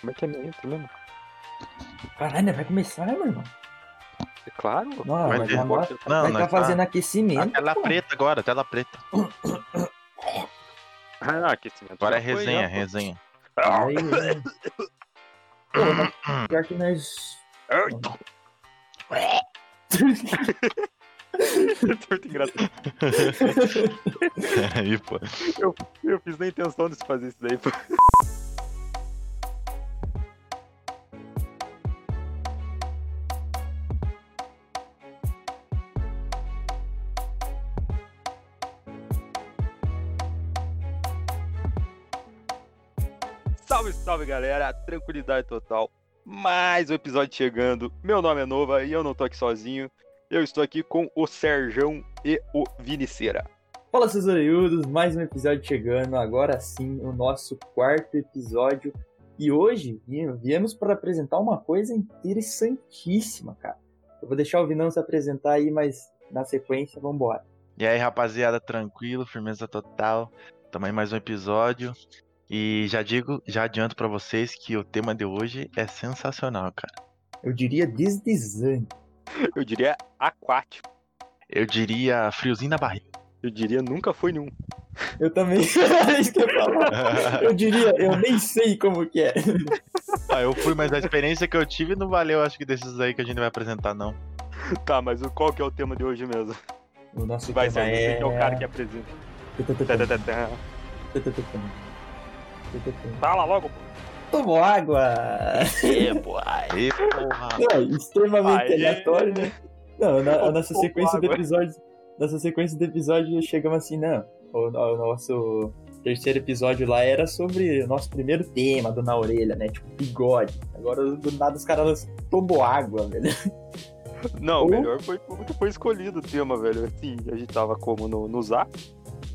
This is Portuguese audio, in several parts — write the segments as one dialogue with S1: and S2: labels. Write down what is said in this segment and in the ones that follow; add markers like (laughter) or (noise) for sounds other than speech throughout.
S1: Como é que é minha intro mesmo?
S2: Caralho, né? vai começar, meu irmão.
S1: É claro.
S2: Não,
S3: Vai
S2: vai
S3: ter.
S2: tá,
S3: Não,
S2: vai
S3: nós
S2: tá
S3: tá-
S2: fazendo
S3: A
S2: aquecimento.
S3: tela
S2: pô.
S3: preta agora, tela preta.
S1: Ah, aquecimento.
S3: Agora é
S1: já foi,
S3: resenha,
S1: já, pô.
S3: resenha.
S2: Aí, né? Pô, mas (coughs) pior que nós. (laughs)
S1: Muito engraçado. (laughs)
S3: Aí, pô.
S1: Eu fiz na intenção de fazer isso daí, pô. Salve, galera, tranquilidade total. Mais um episódio chegando. Meu nome é Nova e eu não tô aqui sozinho. Eu estou aqui com o Serjão e o Viniceira.
S2: Fala, seus orelhudos, mais um episódio chegando. Agora sim, o nosso quarto episódio. E hoje vi- viemos para apresentar uma coisa interessantíssima, cara. Eu vou deixar o Vinão se apresentar aí, mas na sequência, vambora.
S3: E aí, rapaziada, tranquilo, firmeza total. Também mais um episódio. E já digo, já adianto pra vocês que o tema de hoje é sensacional, cara.
S2: Eu diria desdizante.
S1: Eu diria aquático.
S3: Eu diria friozinho na barriga.
S1: Eu diria nunca foi nenhum.
S2: Eu também. (laughs) é isso que eu ia falar. Eu diria, eu nem sei como que é.
S3: ah, eu fui, mas a experiência que eu tive não valeu, acho que desses aí que a gente vai apresentar, não.
S1: Tá, mas o- qual que é o tema de hoje mesmo?
S2: O nosso
S1: Vai
S2: tema
S1: ser você que é o cara que apresenta. Fala logo, pô.
S2: Tomou água!
S3: É, pô. Aí, porra. (laughs)
S2: Não, extremamente
S1: Aí.
S2: aleatório, né? Não, na, a nossa sequência do
S1: água.
S2: episódio. Nossa sequência do episódio chegamos assim, não. O, o nosso terceiro episódio lá era sobre o nosso primeiro tema do Na Orelha, né? Tipo, bigode. Agora, do nada, os caras tomou água, velho.
S1: Não,
S2: Ou-
S1: o melhor foi como que foi escolhido o tema, velho. Assim, a gente tava como no, no zap.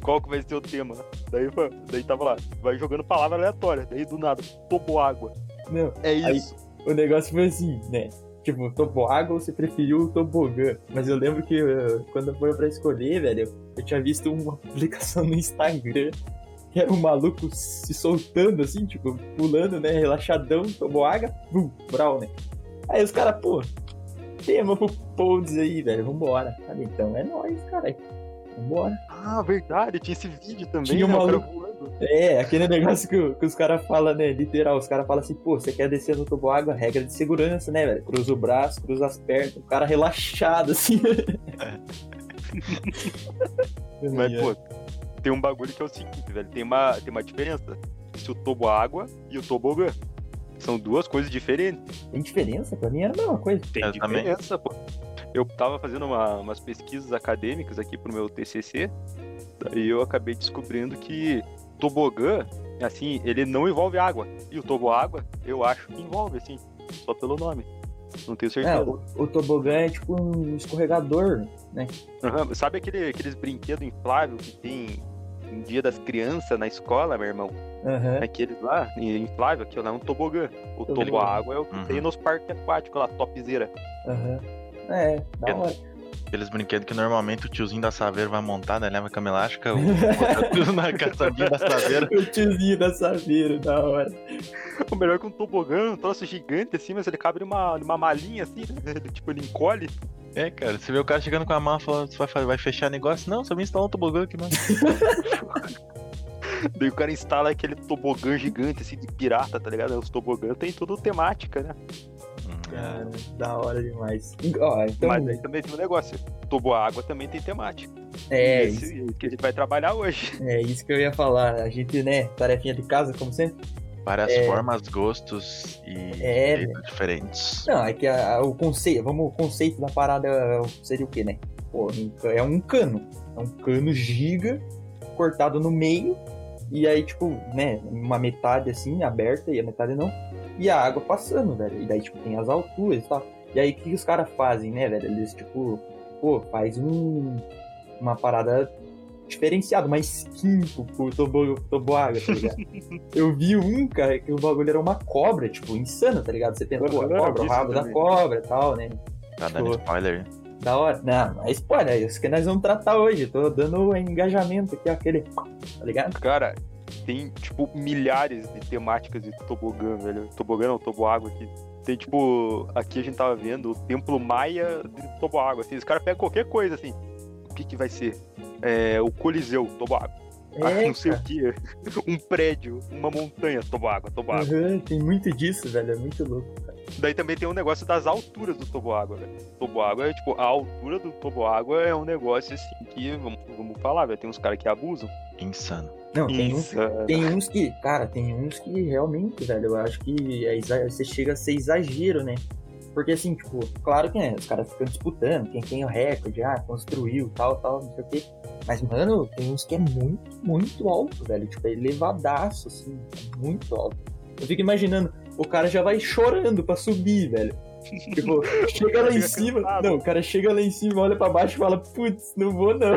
S1: Qual que vai ser o tema? Daí, daí tava lá, vai jogando palavra aleatória. Daí do nada, tomou água.
S2: Não,
S1: É
S2: Aí-
S1: isso.
S2: o negócio foi assim, né? Tipo, tomou água ou você preferiu o tobogã? Mas eu lembro que uh, quando foi pra escolher, velho, eu tinha visto uma (laughs) publicação no Instagram que era um maluco se soltando assim, tipo, pulando, né? Relaxadão, tomou água, bum, brau, né? Aí os caras, pô, tema pro Podes aí, velho, vambora. Falei, então é nóis, cara. Vambora.
S1: Ah, verdade, tinha esse vídeo também,
S2: Tinha
S1: né?
S2: Maluco-
S1: voando.
S2: É, aquele negócio que, que os caras falam, né? Literal, os caras falam assim, pô, você quer descer no toboágua, regra de segurança, né, velho? Cruza o braço, cruza as pernas, o cara relaxado, assim. (laughs)
S1: Mas, pô, tem um bagulho que é o seguinte, velho. Tem uma, tem uma diferença. Se o tobo água e o tobogã. São duas coisas diferentes.
S2: Tem diferença? Pra mim era a mesma coisa.
S1: Tem
S3: Eu também.
S1: diferença, pô. Eu tava fazendo uma- umas pesquisas acadêmicas aqui pro meu TCC, daí eu acabei descobrindo que tobogã, assim, ele não envolve água. E o toboágua, eu acho que envolve, assim, só pelo nome. Não tenho
S2: É,
S1: certeza.
S2: o, o tobogã é tipo um escorregador, né?
S1: Aham, Sabe aquele, aqueles brinquedos infláveis que tem em dia das crianças na escola, meu irmão?
S2: Aham.
S1: Aqueles lá, inflável, aquilo lá é um tobogã. O toboágua é o que
S3: Uhum.
S1: tem nos parques aquáticos lá, topzera.
S2: Aham. É, da hora.
S3: Aqueles brinquedos que normalmente o tiozinho da Saveiro vai montar, né? Leva a cama elástica, o... (laughs) tudo na caçambinha da Saveiro.
S2: O tiozinho da Saveiro, da hora. (laughs)
S1: O melhor é que um tobogã, um troço gigante assim, mas ele cabe numa, numa malinha assim, (laughs) né? Tipo, ele encolhe.
S3: É, cara, você vê o cara chegando com a mão falando, você vai, vai fechar negócio? Não, só vim instalar um tobogã aqui, mano.
S1: Daí o cara instala aquele tobogã gigante assim de pirata, tá ligado? Os tobogãs tem tudo temática, né?
S2: Cara, da hora demais. Ó, então,
S1: Mas aí também tem um negócio. Toboágua também tem temática.
S2: é,
S1: Esse que a gente vai trabalhar hoje. (laughs)
S2: é isso que eu ia falar. A gente, né, tarefinha de casa, como sempre.
S3: Várias
S2: É.
S3: formas, gostos e
S2: É,
S3: diferentes.
S2: Não, é que a- a- o conceito, vamos, o conceito da parada seria o quê, né? Pô, é um cano. É um cano giga, cortado no meio, e aí, tipo, né, uma metade assim, aberta, e a metade não, e a água passando, velho. E daí, tipo, tem as alturas e tal. E aí, o que, que os caras fazem, né, velho? Eles, tipo, pô, faz um, uma parada diferenciada, uma skin pro, pro tobo, toboágua, tá ligado? (laughs) Eu vi um, cara, que o bagulho era uma cobra, tipo, insano, tá ligado? Você pensa, pô, a cobra, o rabo da cobra e tal, né?
S3: Tá dando
S2: Pô.
S3: spoiler.
S2: Da hora. Não, é spoiler, é isso que nós vamos tratar hoje. Tô dando engajamento aqui, aquele. Tá ligado?
S1: Cara, tem, tipo, milhares de temáticas de tobogã, velho. Tobogã não, toboágua aqui. Tem, tipo, aqui a gente tava vendo o Templo Maia de toboágua, assim. Os caras pegam qualquer coisa, assim. O que que vai ser? É, o Coliseu, toboágua.
S2: É,
S1: não sei
S2: cara.
S1: o que. (laughs) Um prédio, uma montanha, toboágua, toboágua.
S2: Uhum, tem muito disso, velho. É muito louco.
S1: Daí também tem um negócio das alturas do toboágua, velho. Toboágua é, tipo, a altura do toboágua é um negócio, assim, que, vamos, vamos falar, velho, tem uns caras que abusam.
S3: Insano.
S2: Não, tem uns, tem uns que, cara, tem uns que realmente, velho, eu acho que é você chega a ser exagero, né? Porque assim, tipo, claro que né, os caras ficam disputando, quem tem o recorde, ah, construiu, tal, tal, não sei o quê. Mas, mano, tem uns que é muito, muito alto, velho. Tipo, é elevadaço, assim, muito alto. Eu fico imaginando, o cara já vai chorando pra subir, velho. Tipo, (laughs) chega lá em cima.
S1: cansado.
S2: Não, o cara chega lá em cima, olha pra baixo e fala, putz, não vou não.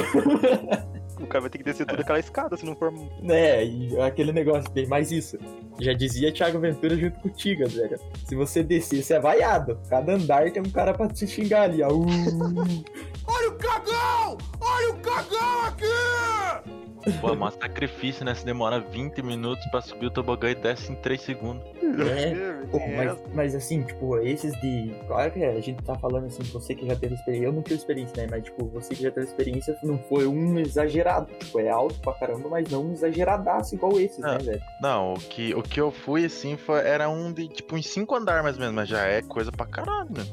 S1: O cara vai ter que descer toda aquela escada se não for.
S2: né, (laughs) e aquele negócio, tem mais isso. Já dizia Thiago Ventura junto com o Tigas, velho. Se você descer, você é vaiado. Cada andar tem um cara pra te xingar ali, ó. Uh, (laughs)
S4: Olha o cagão! Olha o cagão aqui!
S3: Pô, mó sacrifício, né? Se demora 20 minutos pra subir o tobogã e desce em 3 segundos.
S2: É, Pô, mas, mas assim, tipo, esses de. Claro que a gente tá falando assim, você que já teve experiência. Eu não tive experiência, né? Mas, tipo, você que já teve experiência não foi um exagerado. Tipo, é alto pra caramba, mas não um exageradaço igual esses,
S3: Ah.
S2: né, velho?
S3: Não, o que, o que eu fui, assim, foi, era um de, tipo, uns 5 andares mais ou menos, mas já é coisa pra caralho, né?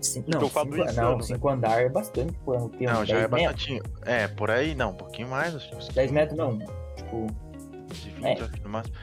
S2: Cin-
S1: Eu
S2: não, cinco, não,
S1: né?
S2: cinco andar é bastante, pô. é?
S3: Não, já é
S2: 10 metros?
S3: bastante. É, por aí, não, um pouquinho mais, acho que uns
S2: 10 metros não. Tipo,
S3: de 20,
S2: É.
S3: acho no máximo.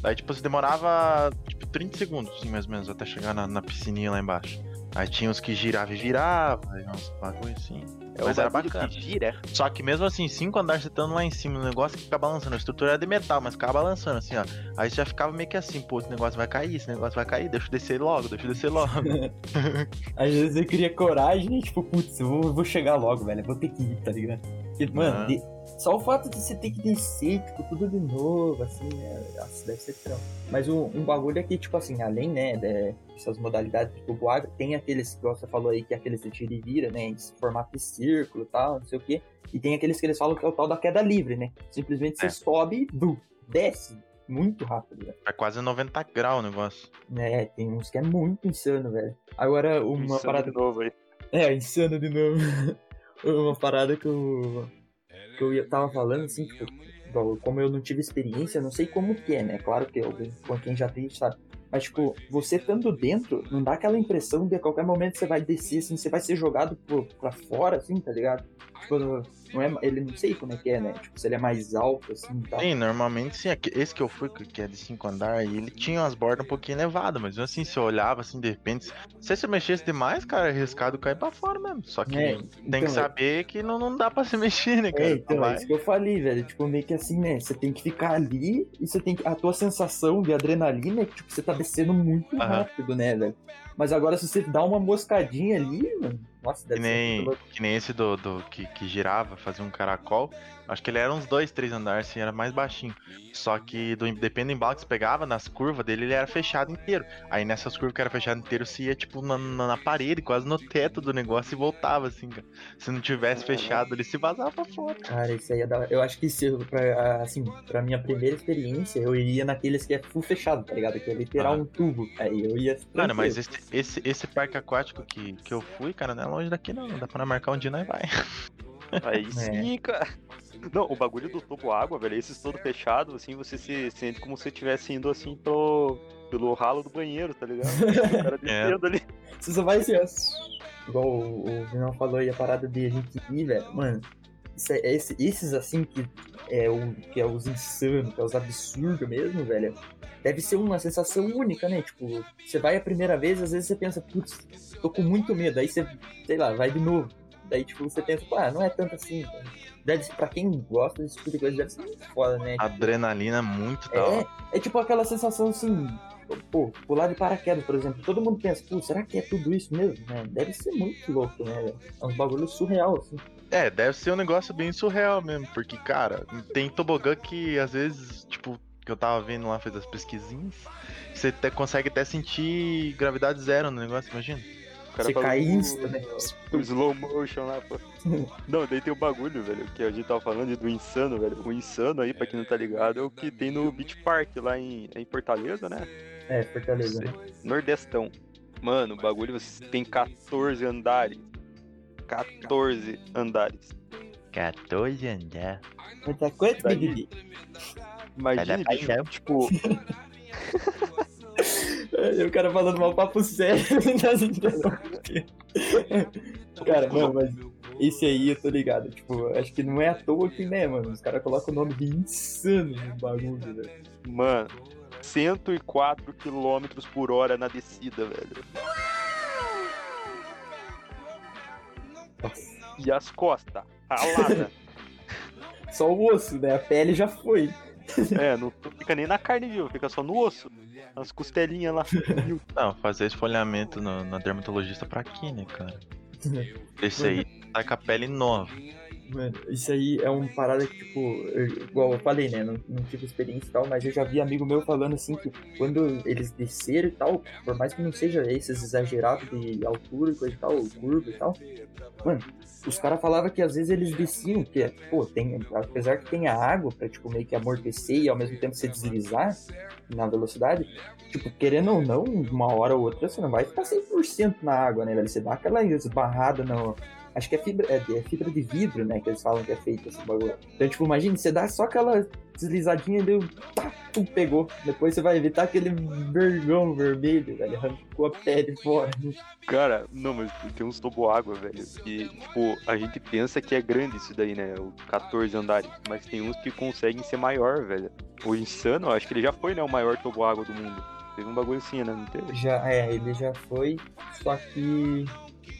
S3: Daí, tipo, você demorava, tipo, 30 segundos, assim, mais ou menos, até chegar na, na piscininha lá embaixo. Aí tinha uns que girava e virava, aí uns bagulho assim.
S1: É
S3: Mas
S1: o
S3: era bacana.
S1: que gira.
S3: Só que mesmo assim, cinco andares você estando lá em cima, o negócio que fica balançando. A estrutura era de metal, mas ficava balançando assim, ó. Aí você já ficava meio que assim, pô, esse negócio vai cair, esse negócio vai cair, deixa eu descer logo, deixa eu descer logo. (laughs) (laughs)
S2: Às vezes eu queria coragem e, tipo, putz, eu vou, eu vou chegar logo, velho. Eu vou ter que ir, tá ligado? Porque, mano,
S3: Ah.
S2: de- só o fato de você ter que descer, tipo, tudo de novo, assim, é, nossa, deve ser trampo. Mas um, um bagulho é que, tipo assim, além, né, dessas modalidades de tubo água, tem aqueles que você falou aí, que é aqueles de tira e vira, né, em formato de círculo e tal, não sei o quê. E tem aqueles que eles falam que é o tal da queda livre, né? Simplesmente você
S3: É.
S2: sobe e du, desce muito rápido, velho.
S3: É quase 90 graus o negócio.
S2: É, tem uns que é muito insano, velho. Agora, uma
S1: Insano
S2: parada
S1: de novo aí.
S2: é, insano de novo. (laughs) Uma parada que eu, que eu ia- tava falando, assim, tipo, como eu não tive experiência, eu não sei como que é, né? Claro que com quem já tem, sabe? Mas, tipo, você estando dentro, não dá aquela impressão de a qualquer momento você vai descer, assim, você vai ser jogado pro, pra fora, assim, tá ligado? Tipo, não é, ele não sei como é que é, né? Tipo, se ele é mais alto, assim, e tal.
S3: Sim, normalmente sim. Esse que eu fui, que que é de 5 andares, ele tinha umas bordas um pouquinho elevadas, mas assim, se olhava assim, de repente, se você mexesse demais, cara, é arriscado cair pra fora mesmo. Só que
S2: É,
S3: tem
S2: então,
S3: que saber que não, não dá pra se (laughs) mexer, né, cara?
S2: É, então, é isso que eu falei, velho. Tipo, meio que assim, né? Você tem que ficar ali e você tem que. A tua sensação de adrenalina é que, tipo, você tá descendo muito rápido, né, velho? Mas agora, se você dá uma moscadinha ali, mano. Nossa,
S3: Que
S2: deve ser
S3: nem,
S2: louco.
S3: que nem esse do, do que, que girava, fazia um caracol. Acho que ele era uns dois, três andares, assim, era mais baixinho. Só que do, dependendo do embalo que você pegava, nas curvas dele ele era fechado inteiro. Aí nessas curvas que era fechado inteiro, você ia tipo na, na, na parede, quase no teto do negócio e voltava, assim, cara. Se não tivesse fechado, ele se vazava pra fora.
S2: Cara, isso aí é da... Eu acho que se pra, assim, pra minha primeira experiência, eu iria naqueles que é full fechado, tá ligado? Que é literal
S3: Ah.
S2: um tubo. Aí eu ia.
S3: Mano, mas esse, esse, esse parque aquático que, que eu fui, cara, não é longe daqui não. Dá pra marcar um dia nós vai. (laughs)
S1: Aí sim, cara. Não, o bagulho do tubo água, velho, esses todo fechado, assim, você se sente como se você estivesse indo assim pro, pelo ralo do banheiro, tá ligado? (laughs) O cara descendo ali.
S2: Você só vai assim, ó. Igual o, o Vinão falou aí, a parada de a gente ir, velho. Mano, é- esse- esses assim que é, o, que é os insanos, que é os absurdos mesmo, velho. Deve ser uma sensação única, né? Tipo, você vai a primeira vez, às vezes você pensa, putz, tô com muito medo. Aí você, sei lá, vai de novo. Daí, tipo, você pensa, pô, ah, não é tanto assim. cara. Deve ser, pra quem gosta desse tipo de coisa, deve ser muito foda, né?
S3: Adrenalina muito da hora.
S2: É, é tipo aquela sensação assim, pô, pular de paraquedas, por exemplo. Todo mundo pensa, pô, será que é tudo isso mesmo? né? Deve ser muito louco, né? É um bagulho surreal, assim.
S3: É, deve ser um negócio bem surreal mesmo, porque, cara, tem tobogã que às vezes, tipo, que eu tava vendo lá, fez as pesquisinhas, você consegue até sentir gravidade zero no negócio, imagina.
S1: Cara
S2: Você cai
S1: do-
S2: insta, né?
S1: O (laughs) slow motion lá, pô. Não, daí tem o bagulho, velho, que a gente tava falando do insano, velho. O insano aí, pra quem não tá ligado, é o que tem no Beach Park lá em, em Fortaleza, né?
S2: É, Fortaleza. né?
S1: Nordestão. Mano, o bagulho tem 14 andares. 14 andares.
S3: 14 andar.
S2: Muita coisa,
S1: Daí- Imagina, bicho,
S3: paixão.
S1: tipo, (laughs)
S2: o cara falando mal papo sério. (laughs) cara, mano, mas esse aí eu tô ligado. Tipo, acho que não é à toa que, né, mano? Os caras colocam o nome de insano no bagulho, velho.
S1: mano, 104 km por hora na descida, velho. E as costas, ralada. (laughs)
S2: Só o osso, né? A pele já foi. (laughs)
S1: é, não fica nem na carne viva, fica só no osso. As costelinhas lá. (laughs)
S3: Não, fazer esfolhamento no, na dermatologista pra quê, né, cara? (laughs) Esse aí tá com a pele nova.
S2: Mano, isso aí é uma parada que, tipo, eu- igual eu falei, né? Não, não tive experiência e tal, mas eu já vi amigo meu falando assim que quando eles desceram e tal, por mais que não seja esses exagerados de altura e coisa e tal, curva e tal, mano, os caras falavam que às vezes eles desciam, que, pô, tem, apesar que tenha água pra, tipo, meio que amortecer e ao mesmo tempo se deslizar na velocidade, tipo, querendo ou não, uma hora ou outra você não vai ficar 100% na água, né, velho? Você dá aquela esbarrada no, Acho que é fibra, é, é fibra de vidro, né? Que eles falam que é feito esse bagulho. Então, tipo, imagina, você dá só aquela deslizadinha e deu. Tu pegou. Depois você vai tá aquele vergão vermelho, velho. Arrancou a pele fora.
S1: Cara, não, mas tem uns toboágua, velho. Que, tipo, a gente pensa que é grande isso daí, né? O 14 andares. Mas tem uns que conseguem ser maior, velho. O Insano, acho que ele já foi, né? O maior toboágua do mundo. Teve um bagulho assim, né? Não teve?
S2: Já, é, ele já foi, só que.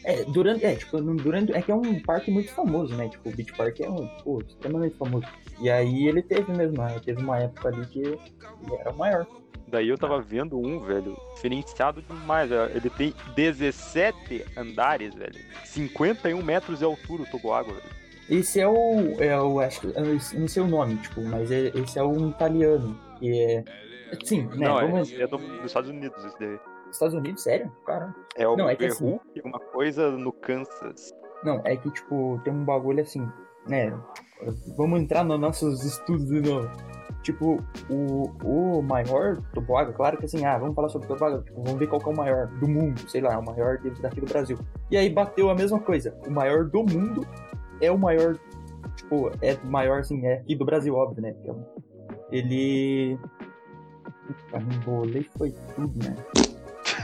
S2: É, durante. É, tipo, durante. É que é um parque muito famoso, né? Tipo, o Beach Park é um, pô, extremamente famoso. E aí ele teve mesmo, né? Teve uma época ali que ele era o maior.
S1: Daí eu tava vendo um, velho, diferenciado demais. velho. Ele tem 17 andares, velho. 51 metros de altura o toboágua, velho.
S2: Esse é o. É o acho que. não sei o nome, tipo, mas é- esse é um italiano. Que é. Sim, né?
S1: Não, é,
S2: vamos.
S1: é do- dos Estados Unidos esse daí.
S2: Estados Unidos, sério? Caramba.
S1: É o
S2: Não, é que
S1: e uma coisa no Kansas.
S2: Não, é que, tipo, tem um bagulho assim, né? Vamos entrar nos nossos estudos de novo. Tipo, o, o maior toboágua, claro que assim, ah, vamos falar sobre toboágua, tipo, vamos ver qual que é o maior do mundo, sei lá, o maior daqui do Brasil. E aí bateu a mesma coisa. O maior do mundo é o maior, tipo, é maior assim, é aqui do Brasil, óbvio, né? Então, ele. Puta, embolei, foi tudo, né?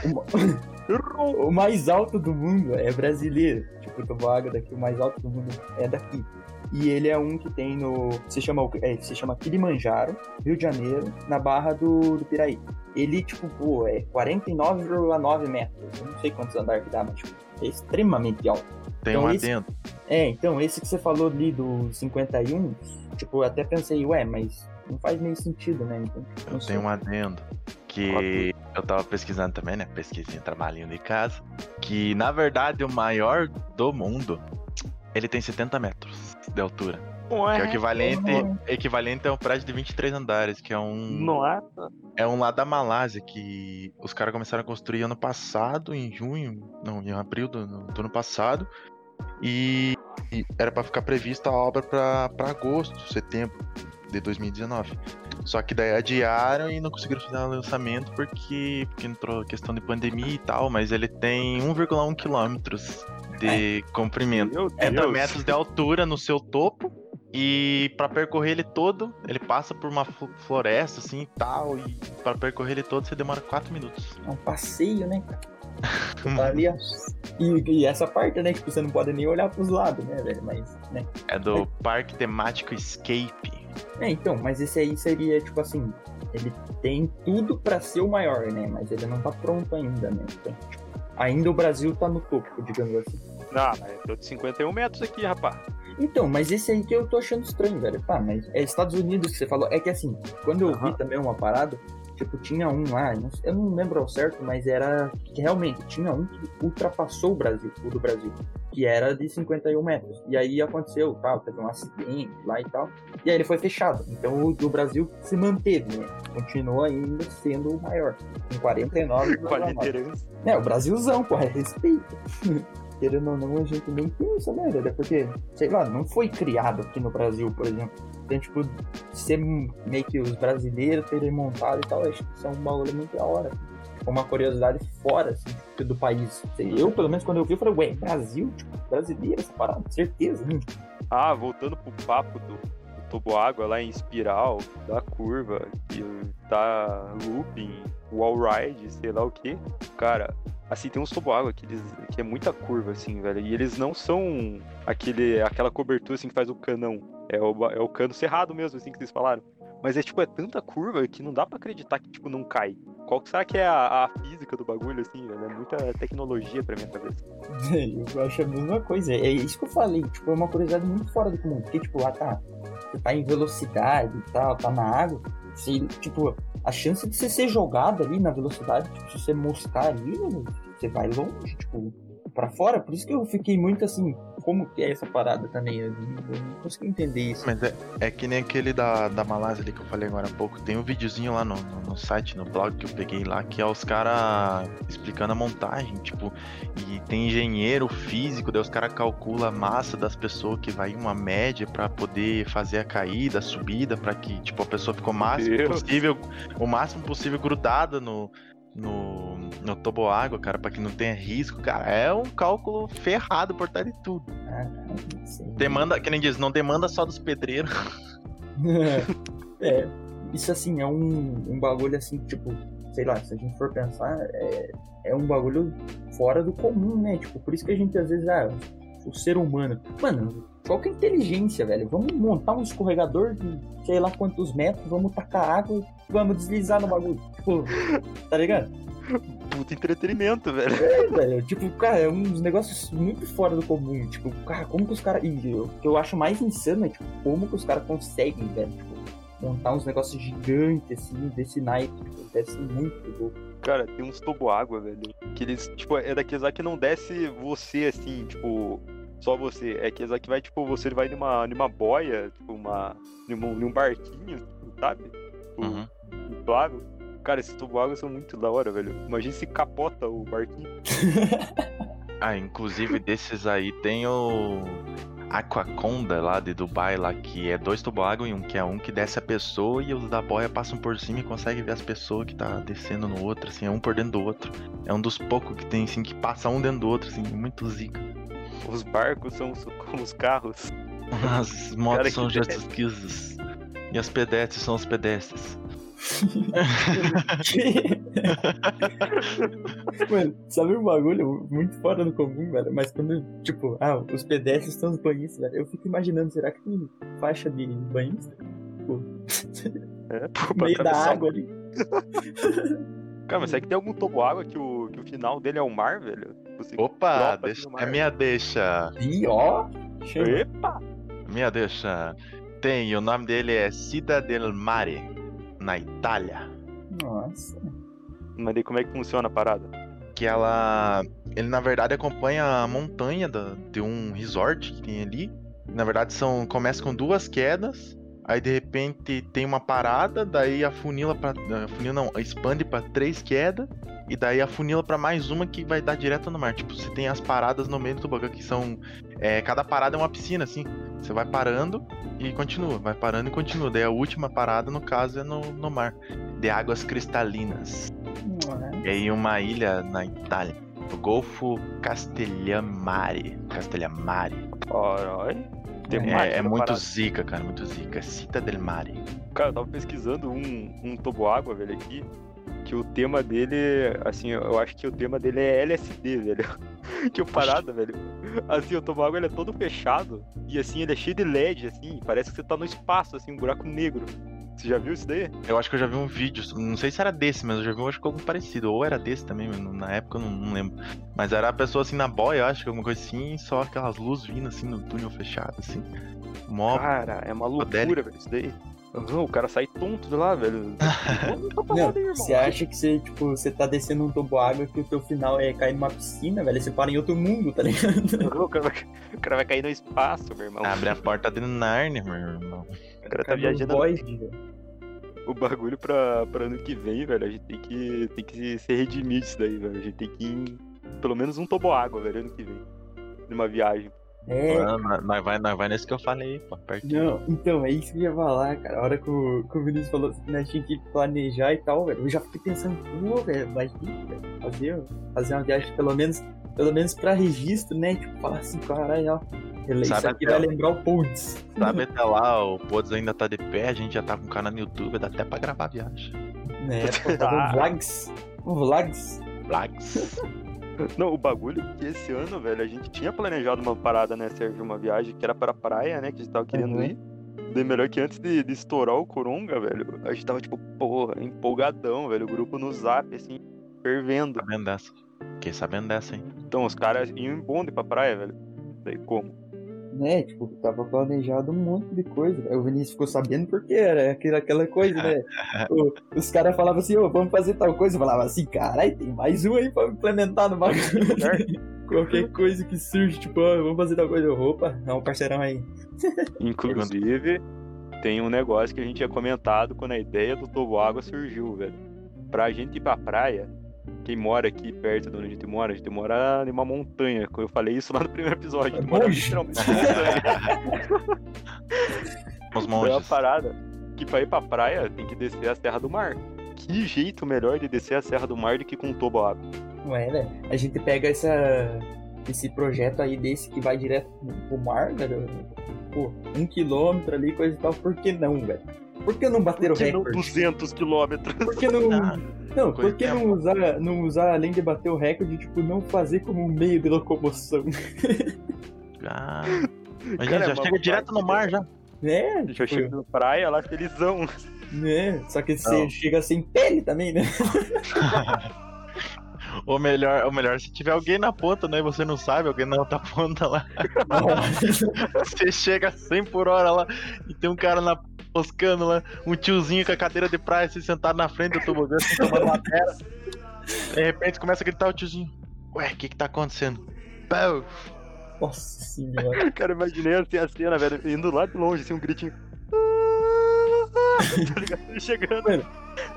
S2: O ma- o mais alto do mundo é brasileiro. Tipo, o toboágua daqui, o mais alto do mundo é daqui. E ele é um que tem no. Se chama, é, se chama Kilimanjaro, Rio de Janeiro, na Barra do, do Piraí. Ele, tipo, pô, é 49,9 metros. Eu não sei quantos andares que dá, mas tipo, é extremamente alto.
S3: Tem
S2: Então
S3: um
S2: esse-
S3: adendo.
S2: É, então, esse que você falou ali do 51, tipo, eu até pensei, ué, mas não faz meio sentido, né? Então,
S3: Eu
S2: sei.
S3: tenho um adendo. Que eu tava pesquisando também, né? Pesquisinha, trabalhinho de casa. Que na verdade o maior do mundo ele tem 70 metros de altura. Que é o equivalente, equivalente a um prédio de 23 andares, que é um.
S1: Nossa.
S3: É um lá da Malásia que os caras começaram a construir ano passado, em junho, não, em abril do, do ano passado. E, e era pra ficar prevista a obra pra agosto, setembro de 2019. Só que daí adiaram e não conseguiram fazer o lançamento porque, porque entrou questão de pandemia e tal, mas ele tem 1,1 quilômetros de comprimento.
S1: Meu
S3: 70
S1: Deus.
S3: metros de altura no seu topo. E pra percorrer ele todo, ele passa por uma flo- floresta assim e tal. E pra percorrer ele todo você demora 4 minutos.
S2: É um passeio, né, cara? (laughs) Tá ali. E, e essa parte, né? Tipo, você não pode nem olhar pros lados, né, velho? Mas, né?
S3: É do Parque Temático Escape.
S2: É, então, mas esse aí seria, tipo assim, ele tem tudo pra ser o maior, né? Mas ele não tá pronto ainda, né? Então, tipo, ainda o Brasil tá no topo, digamos assim.
S1: Ah, mas tô de 51 metros aqui, rapaz.
S2: Então, mas esse aí que eu tô achando estranho, velho. Tá, mas é Estados Unidos que você falou. É que assim, quando eu
S1: Aham.
S2: vi também uma parada, Tipo, tinha um lá, eu não lembro ao certo, mas era que realmente tinha um que ultrapassou o Brasil, o do Brasil, que era de 51 metros. E aí aconteceu, tal, teve um acidente lá e tal, e aí ele foi fechado. Então o do Brasil se manteve, né? Continuou ainda sendo o maior, com 49
S1: Com a liderança.
S2: é, o Brasilzão, pô, é respeito. (laughs) Querendo ou não, a gente nem pensa, né, velho? Porque, sei lá, não foi criado aqui no Brasil, por exemplo. Então, tipo, ser meio que os brasileiros terem montado e tal, acho que isso é um bagulho muito da hora. Tipo, uma curiosidade fora, assim, tipo, do país. Eu, pelo menos, quando eu vi, eu falei, ué, Brasil, tipo, brasileiro, essa parada, certeza. Hum.
S1: Ah, voltando pro papo do, do toboágua lá em espiral, da curva, que tá looping, wall ride, sei lá o que. Cara, assim, tem uns toboágua que, eles, que é muita curva, assim, velho. E eles não são aquele, aquela cobertura assim que faz o canão. É o, é o cano cerrado mesmo, assim que vocês falaram. Mas é tipo, é tanta curva que não dá pra acreditar que, tipo, não cai. Qual que será que é a, a física do bagulho, assim, velho? É muita tecnologia pra minha cabeça.
S2: Eu acho a mesma coisa. É isso que eu falei. Tipo, é uma curiosidade muito fora do comum. Porque, tipo, lá tá. Você tá em velocidade e tal, tá na água. Se, tipo, a chance de você ser jogado ali na velocidade, tipo, se você moscar ali, você vai longe, tipo, pra fora. Por isso que eu fiquei muito assim, como que é essa parada também? Eu não, eu não consegui entender isso.
S3: Mas é, é que nem aquele da, da Malásia ali que eu falei agora há pouco. Tem um videozinho lá no, no, no site, no blog que eu peguei lá, que é os caras explicando a montagem, tipo, e tem engenheiro físico, daí os caras calculam a massa das pessoas que vai uma média pra poder fazer a caída, a subida, pra que, tipo, a pessoa ficou o máximo
S1: Deus.
S3: possível, o máximo possível grudada no. No, no toboágua, cara, pra que não tenha risco, cara, é um cálculo ferrado por trás de tudo.
S2: Ah.
S3: Demanda, que nem diz, não demanda só dos pedreiros. (laughs)
S2: é, isso assim, é um, um bagulho assim, tipo, sei lá, se a gente for pensar, é, é um bagulho fora do comum, né? Tipo, por isso que a gente às vezes, ah, o ser humano. Mano, qual que é a inteligência, velho? Vamos montar um escorregador de sei lá quantos metros, vamos tacar água e vamos deslizar no bagulho. Tipo, tá ligado?
S1: Puta entretenimento, velho.
S2: É, velho. Tipo, cara, é uns negócios muito fora do comum. Tipo, cara, como que os caras. E o que eu acho mais insano é, tipo, como que os caras conseguem, velho? Tipo, montar uns negócios gigantes, assim, desse naipe. Tipo, deve ser muito louco.
S1: Cara, tem uns toboágua, velho. Que eles, tipo, é daqueles lá que não desce você, assim, tipo, só você. É aqueles lá que vai, tipo, você vai numa, numa boia, tipo, uma, num, num barquinho, sabe? Tipo,
S3: Uhum.
S1: inflável. Cara, esses toboágua são muito da hora, velho. Imagina se capota o barquinho. (laughs)
S3: Ah, inclusive desses aí tem o Aquaconda lá de Dubai, lá que é dois toboágua e um que é um que desce a pessoa e os da boia passam por cima e consegue ver as pessoas que tá descendo no outro, assim, é um por dentro do outro. É um dos poucos que tem, assim, que passa um dentro do outro, assim, muito zica.
S1: Os barcos são os- como os carros.
S3: As (laughs) motos são just esquisas. E as pedestres são os pedestres. (laughs)
S2: Mano, sabe um bagulho muito fora do comum, velho? Mas quando, tipo, ah, os pedestres são os banhistas, velho. Eu fico imaginando, será que tem faixa de banhista? Tipo,
S1: É, pô, (laughs)
S2: meio da água ali.
S1: Cara, mas será que tem algum toboágua que o, que o final dele é o mar, velho? Você
S3: Opa,
S1: dropa
S3: deixa,
S1: assim
S3: é
S1: mar.
S3: minha deixa.
S2: E ó.
S1: Epa!
S3: Minha deixa. Tem, e o nome dele é Cida del Mare, na Itália.
S2: Nossa.
S1: Mas daí como é que funciona a parada?
S3: Que ela. Ele na verdade acompanha a montanha da, de um resort que tem ali. Na verdade são. Começa com duas quedas. Aí de repente tem uma parada, daí afunila pra. Afunila não, expande pra três quedas. E daí afunila pra mais uma que vai dar direto no mar. Tipo, você tem as paradas no meio do tobogã que são. é, cada parada é uma piscina, assim. Você vai parando e continua. Vai parando e continua. Daí a última parada, no caso, é no, no mar. De águas cristalinas.
S2: Nossa.
S3: E aí uma ilha na Itália. O Golfo Castellamare. Castellamare.
S1: Caralho. Tem
S3: É, é muito
S1: parada.
S3: zica, cara, muito zica. Cita del Mare.
S1: Cara, eu tava pesquisando um, um toboágua, velho, aqui. Que o tema dele, assim, eu acho que o tema dele é LSD, velho. (laughs) que o parada, velho. Assim, o toboágua ele é todo fechado. E assim, ele é cheio de LED, assim. Parece que você tá no espaço, assim, um buraco negro. Você já viu isso daí?
S3: Eu acho que eu já vi um vídeo, não sei se era desse, mas eu já vi um, acho que algum parecido. Ou era desse também, mas na época eu não, não lembro. Mas era a pessoa assim na boia, eu acho que alguma coisa assim, só aquelas luzes vindo assim no túnel fechado, assim. Mó
S1: Cara, é uma loucura, velho, isso daí. Aham, o cara sai tonto de lá, velho. (laughs)
S2: Não, você acha que você, tipo, você tá descendo um toboágua que o teu final é cair numa piscina, velho? Você para em outro mundo, tá ligado?
S1: O, cara vai, o cara vai cair no espaço, meu irmão.
S3: Abre a porta de Narnia, meu irmão.
S1: O cara tá
S2: no
S1: viajando o bagulho pra, pra ano que vem, velho. A gente tem que, tem que se redimir disso daí, velho. A gente tem que ir em pelo menos um toboágua, velho, ano que vem. Numa viagem.
S2: É,
S3: Ah, nós- nós vai, nós vai nesse que eu falei, pô, pertinho.
S2: Não, então, é isso que eu ia falar, cara. A hora que o, que o Vinícius falou que nós tinha que planejar e tal, velho, eu já fiquei pensando, pô, velho, imagina, velho, fazer, fazer uma viagem pelo menos, pelo menos pra registro, né? Tipo, falar assim, caralho, ó. ele- Isso
S3: Sabe
S2: aqui vai lembrar o Pods.
S3: Sabe (laughs) até lá, o Pods ainda tá de pé, a gente já tá com o canal no YouTube, dá até pra gravar a viagem.
S2: Né? (laughs) Pô, fazer um vlogs. Vlogs.
S3: Flags.
S1: Não, o bagulho é que esse ano, velho, a gente tinha planejado uma parada, né, Sérgio? Uma viagem que era pra praia, né? Que a gente tava querendo
S2: Uhum.
S1: ir. Daí melhor que antes de, de estourar o Coronga, velho, a gente tava, tipo, porra, empolgadão, velho. O grupo no zap, assim, fervendo.
S3: Dessa. Fiquei sabendo dessa, hein?
S1: Então, os caras iam em bonde pra praia, velho. Daí como?
S2: Né? Tipo, tava planejado um monte de coisa. Aí o Vinícius ficou sabendo porque era aquela, aquela coisa, né? (laughs) O- os caras falavam assim, ô, vamos fazer tal coisa. Eu falava assim, caralho, tem mais um aí pra implementar no bagulho. (laughs) (laughs) Qualquer coisa que surge, tipo, ó, vamos fazer tal coisa. Opa, é um parceirão aí.
S1: Inclusive, tem um negócio que a gente tinha comentado quando a ideia do toboágua surgiu, velho. Pra gente ir pra praia, quem mora aqui perto de onde a gente mora, a gente mora em uma montanha. Eu falei isso lá no primeiro episódio. A gente mora literalmente numa montanha. (laughs)
S3: Os
S1: É uma parada que pra ir pra praia tem que descer a Serra do Mar. Que jeito melhor de descer a Serra do Mar do que com um toboágua?
S2: Não é, velho? A gente pega essa, esse projeto aí desse que vai direto pro- pro mar, velho. Pô, um quilômetro ali, coisa e tal. Por que não, velho? Por que não bater o
S1: Que não
S2: recorde?
S1: 200 quilômetros.
S2: Por que não.
S3: Ah, (laughs)
S2: Não,
S3: coisa
S2: por que
S3: é
S2: não usar, não usar, além de bater o recorde, tipo, não fazer como um meio de locomoção? (laughs)
S3: Ah, mas
S1: Cara,
S3: já
S1: é uma
S3: chega direto no mar já.
S2: né?
S1: Já
S2: Tipo,
S1: chega na praia lá felizão.
S2: né? Só que você
S3: Não.
S2: chega sem pele também, né? (laughs)
S3: Ou melhor, ou melhor, se tiver alguém na ponta, né? E você não sabe, alguém na outra ponta lá. Você chega 100 por hora lá e tem um cara na poscando lá, um tiozinho com a cadeira de praia se sentado na frente do tobogã, assim, tomando uma terra. De repente começa a gritar o tiozinho. Ué, o que que tá acontecendo? Pau!
S2: Nossa senhora. (laughs)
S1: Cara, imaginei assim a cena, velho, indo lá de longe, assim, um gritinho. (laughs) tá ligado? Chegando.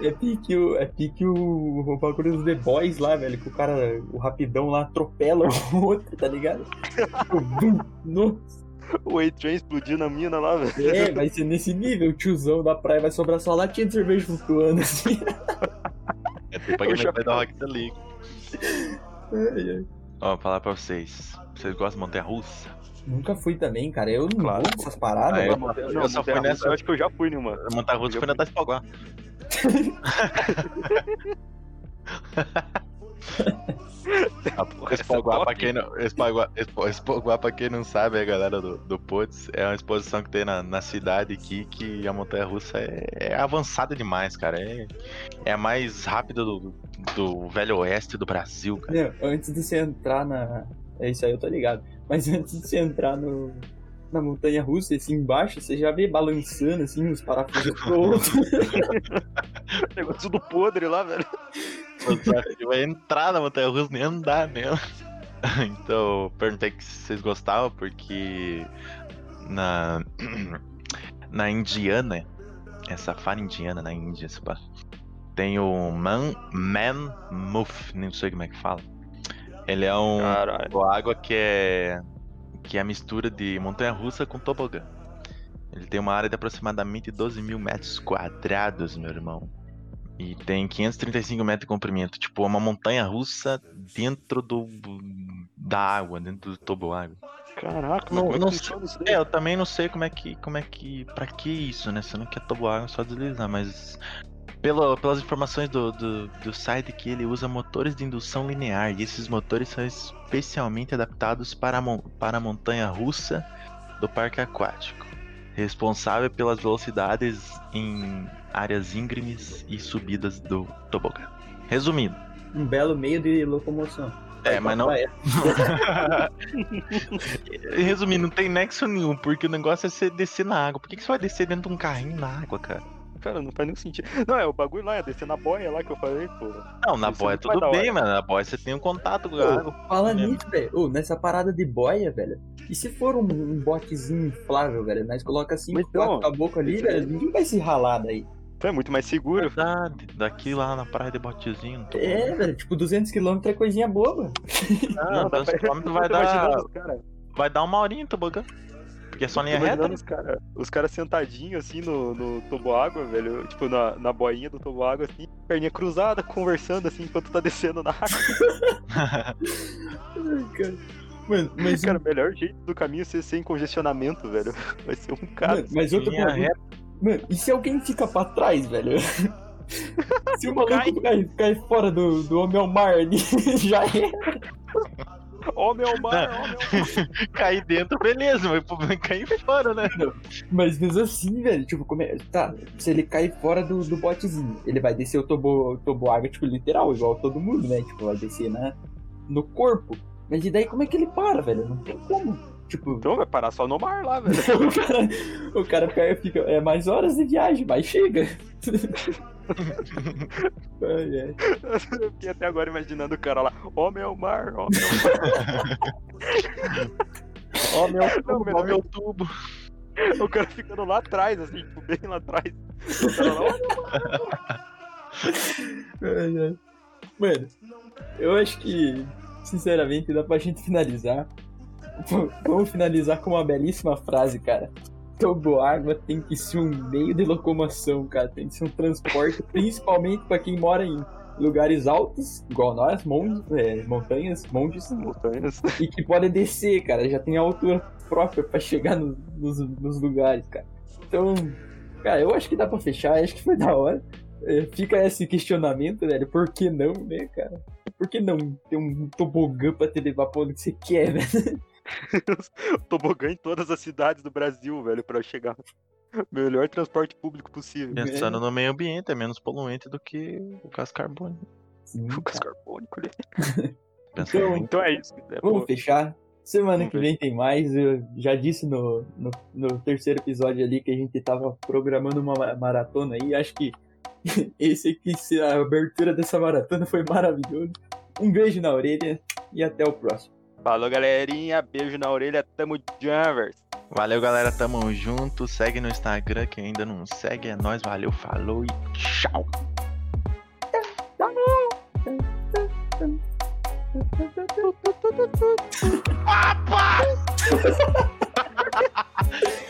S2: É pique o, é pique o, o bagulho dos The Boys lá, velho, que o cara, o rapidão lá atropela o (laughs) outro, tá ligado? Tipo, nossa. (laughs)
S1: O A-Train explodiu na mina lá, velho.
S2: É, vai ser nesse nível, o tiozão da praia vai sobrar só latinha de cerveja flutuando assim. (laughs)
S3: É tipo a
S1: Eu
S3: gameplay da
S1: já-
S3: Rocket League.
S2: Ai, ai.
S3: Ó, vou falar pra vocês. Vocês gostam de montanha russa?
S2: Nunca fui também, cara. Eu não
S1: Claro,
S2: vou
S1: pô.
S2: nessas paradas,
S3: Ah,
S2: velho.
S3: eu-
S1: Não,
S3: eu só fui nessa-
S1: Eu acho que eu já fui numa.
S3: Montanha russa foi na da (laughs) Espaguá, pra quem não, pra quem não sabe, a galera do, do é uma exposição que tem na, na cidade aqui, que a montanha russa é, é avançada demais, cara. É, é a mais rápida do, do velho oeste do Brasil, cara.
S2: Não, antes de você entrar na. É isso aí, eu tô ligado. Mas (laughs) antes de você entrar no. Na montanha russa, assim embaixo, você já vê balançando assim os parafusos (laughs) pro outro. (laughs)
S1: Negócio tudo podre lá, velho.
S3: O desafio é entrar na montanha russa, nem andar nela. (laughs) Então, perguntei que vocês gostavam, porque na, (clears throat) na Indiana, é safari indiana na Índia, se pá, tem o Man, Man Muff, nem sei como é que fala. Ele é um
S1: Caralho.
S3: água que é que é a mistura de montanha russa com tobogã. Ele tem uma área de aproximadamente 12 mil metros quadrados, meu irmão. E tem 535 metros de comprimento. Tipo, é uma montanha russa dentro do da água, dentro do toboágua.
S1: Caraca,
S3: Não-
S1: é
S3: não
S1: daí?
S3: É, eu também não sei como é que. como é que. pra que isso, né? Você não quer toboágua, é só deslizar, mas. Pelo, pelas informações do, do, do site que ele usa motores de indução linear e esses motores são especialmente adaptados para a, para a montanha russa do parque aquático, responsável pelas velocidades em áreas íngremes e subidas do tobogã. Resumindo,
S2: um belo meio de locomoção.
S3: É, mas não. (laughs) Resumindo, não tem nexo nenhum, porque o negócio é você descer na água. Por que, que você vai descer dentro de um carrinho na água, cara?
S1: Cara, não faz nenhum sentido. Não, é o bagulho lá, é descer na boia lá que eu falei, pô.
S3: Não, na
S1: Isso
S3: boia
S1: não vai
S3: tudo bem, mano. Na boia você tem um contato com a
S2: Ô,
S3: água.
S2: Fala
S3: É.
S2: nisso, velho. Ô, nessa parada de boia, velho. E se for um, um botezinho inflável, velho? Nós coloca assim,
S1: Mas então,
S2: caboclo ali, velho. Ninguém vai se ralar daí.
S1: É muito mais seguro.
S3: Verdade. Daqui lá na praia de botezinho. Não tô...
S2: É, velho. Tipo, 200km é coisinha boba.
S3: Não,
S1: dá
S3: 200
S1: pra-
S3: km (laughs) vai dar, vai dar uma horinha tobogã. Porque é só linha reta.
S1: Os caras os cara sentadinhos assim no, no toboágua, velho. Tipo, na, na boinha do toboágua, assim, perninha cruzada, conversando assim enquanto tá descendo na água. (laughs)
S2: Ai, cara. Mano, mas,
S1: Cara, o melhor jeito do caminho é ser sem congestionamento, velho. Vai ser um cara.
S2: mano, mas outro
S3: linha
S2: bagulho. Mano, e se alguém fica pra trás, velho? (laughs) se o maluco cai, cai fora do, do homem ao mar ali, (laughs) já é.
S1: Ó, meu mar, ó, meu (laughs)
S3: Cair dentro, beleza, mas o problema é cair fora, né?
S2: Mas mesmo assim, velho, tipo, como é... tá, se ele cai fora do, do botezinho, ele vai descer o tobo, o toboágua, tipo, literal, igual todo mundo, né? Tipo, vai descer na, no corpo. Mas e daí como é que ele para, velho? Não tem como. Tipo,
S1: Então vai parar só no mar lá, (laughs) velho.
S2: o cara, o cara fica, fica- É mais horas de viagem, mas chega. (laughs) Ai, ai.
S1: Eu fiquei até agora imaginando o cara lá. Ó, meu mar, ó, meu mar.
S3: Ó, meu
S1: Não,
S3: tubo, ó,
S1: melhor-
S3: meu tubo.
S1: O cara ficando lá atrás, assim, tipo, bem lá atrás. O cara lá, ó,
S2: Ai, ai. Mano, eu acho que, sinceramente, dá pra gente finalizar. Vamos finalizar com uma belíssima frase, cara. Toboágua tem que ser um meio de locomoção, cara. Tem que ser um transporte, (laughs) principalmente pra quem mora em lugares altos, igual nós, montes, é, montanhas, montes,
S1: montanhas.
S2: e que pode descer, cara. Já tem a altura própria pra chegar no- nos, nos lugares, cara. Então, cara, eu acho que dá pra fechar, acho que foi da hora. É, fica esse questionamento, velho, por que não, né, cara? Por que não ter um tobogã pra te levar pra onde você quer, (laughs) velho? (laughs)
S1: Tobogã em todas as cidades do Brasil, velho, pra chegar. Melhor transporte público possível.
S3: Pensando no meio ambiente, é menos poluente do que o gás carbônico.
S2: Sim,
S1: O gás carbônico ali. (laughs)
S2: Então,
S1: Então é isso. né,
S2: Vamos
S1: pô.
S2: fechar. Semana
S1: Vamos
S2: que
S1: ver.
S2: vem tem mais. Eu já disse no, no, no terceiro episódio ali que a gente tava programando uma ma- maratona aí. Acho que (laughs) esse aqui, se a abertura dessa maratona foi maravilhoso. Um beijo na orelha e até o próximo.
S1: Falou, galerinha. Beijo na orelha. Tamo Janvers.
S3: Valeu, galera. Tamo junto. Segue no Instagram. Quem ainda não segue é nóis. Valeu, falou e tchau. (laughs)
S4: Rapaz! (laughs)